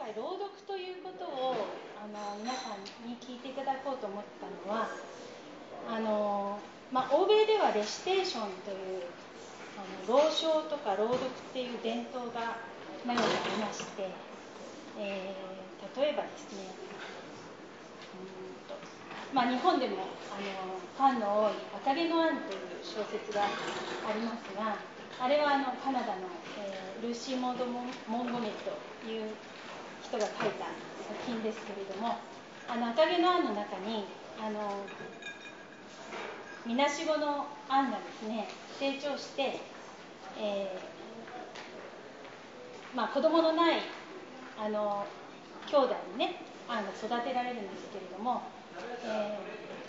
回朗読ということをあの皆さんに聞いていただこうと思ったのはあの、まあ、欧米ではレシテーションというあの朗唱とか朗読っていう伝統が長くありまして、えー、例えばですねうんと、まあ、日本でもあのファンの多い「赤毛のアン」という小説がありますがあれはあのカナダの、えー、ルーシー・モンドモンゴメという人が書いた作品ですけれどもあの赤毛のアンの中にあのみなしごのアンがですね成長して、えー、まあ、子供のないあの兄弟にねアンが育てられるんですけれども、え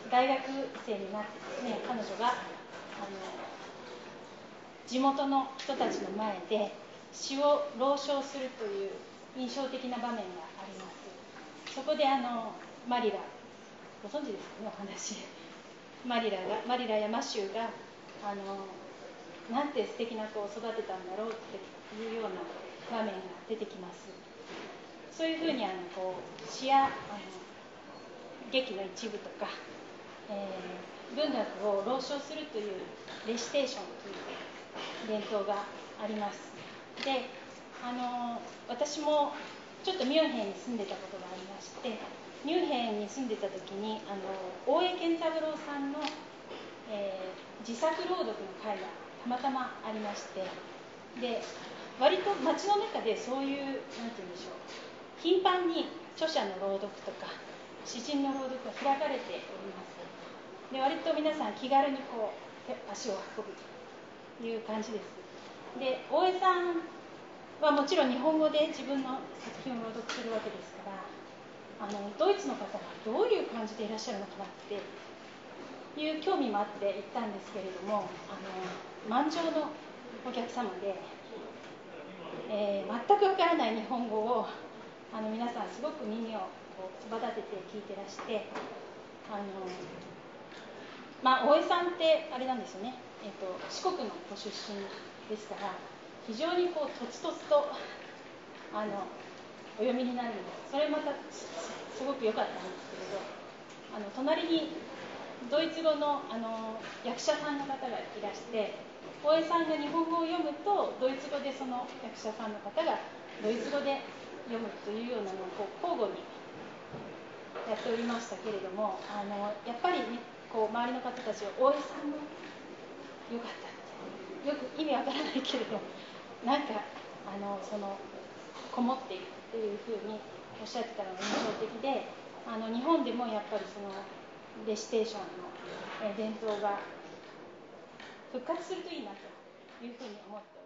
ー、大学生になってですね彼女があの地元の人たちの前で詩を朗唱するという印象的な場面があります。そこであのマリラご存知ですかねお話。マリラがマリラやマシューがあのなんて素敵な子を育てたんだろうっていうような場面が出てきます。そういうふうにあのこう詩やあの劇の一部とか、えー、文学を朗唱するというレシテーションという伝統があります。であの私もちょっとミュンヘンに住んでたことがありましてミュンヘンに住んでた時にあの大江健三郎さんの、えー、自作朗読の会がたまたまありましてで割と街の中でそういう何て言うんでしょう頻繁に著者の朗読とか詩人の朗読が開かれております。で割と皆さん気軽にこう足を運ぶという感じです。で大江さんはもちろん日本語で自分の作品を朗読するわけですからあのドイツの方がどういう感じでいらっしゃるのかなっていう興味もあって行ったんですけれどもあの満場のお客様で、えー、全くわからない日本語をあの皆さんすごく耳をこうつば立てて聞いてらしてあのまあ大江さんってあれなんですよね、えーと四国のご出身ですから非常にこうとつとつとあのお読みになるのでそれまたすごく良かったんですけれどあの隣にドイツ語のあの役者さんの方がいらして大江さんが日本語を読むとドイツ語でその役者さんの方がドイツ語で読むというようなのをこう交互にやっておりましたけれどもあのやっぱり、ね、こう周りの方たちは大江さんも良かったってよく意味わからないけれどなんかあのそのこもっていくっていうふうにおっしゃってたのが印象的であの日本でもやっぱりそのレシテーションの伝統が復活するといいなというふうに思って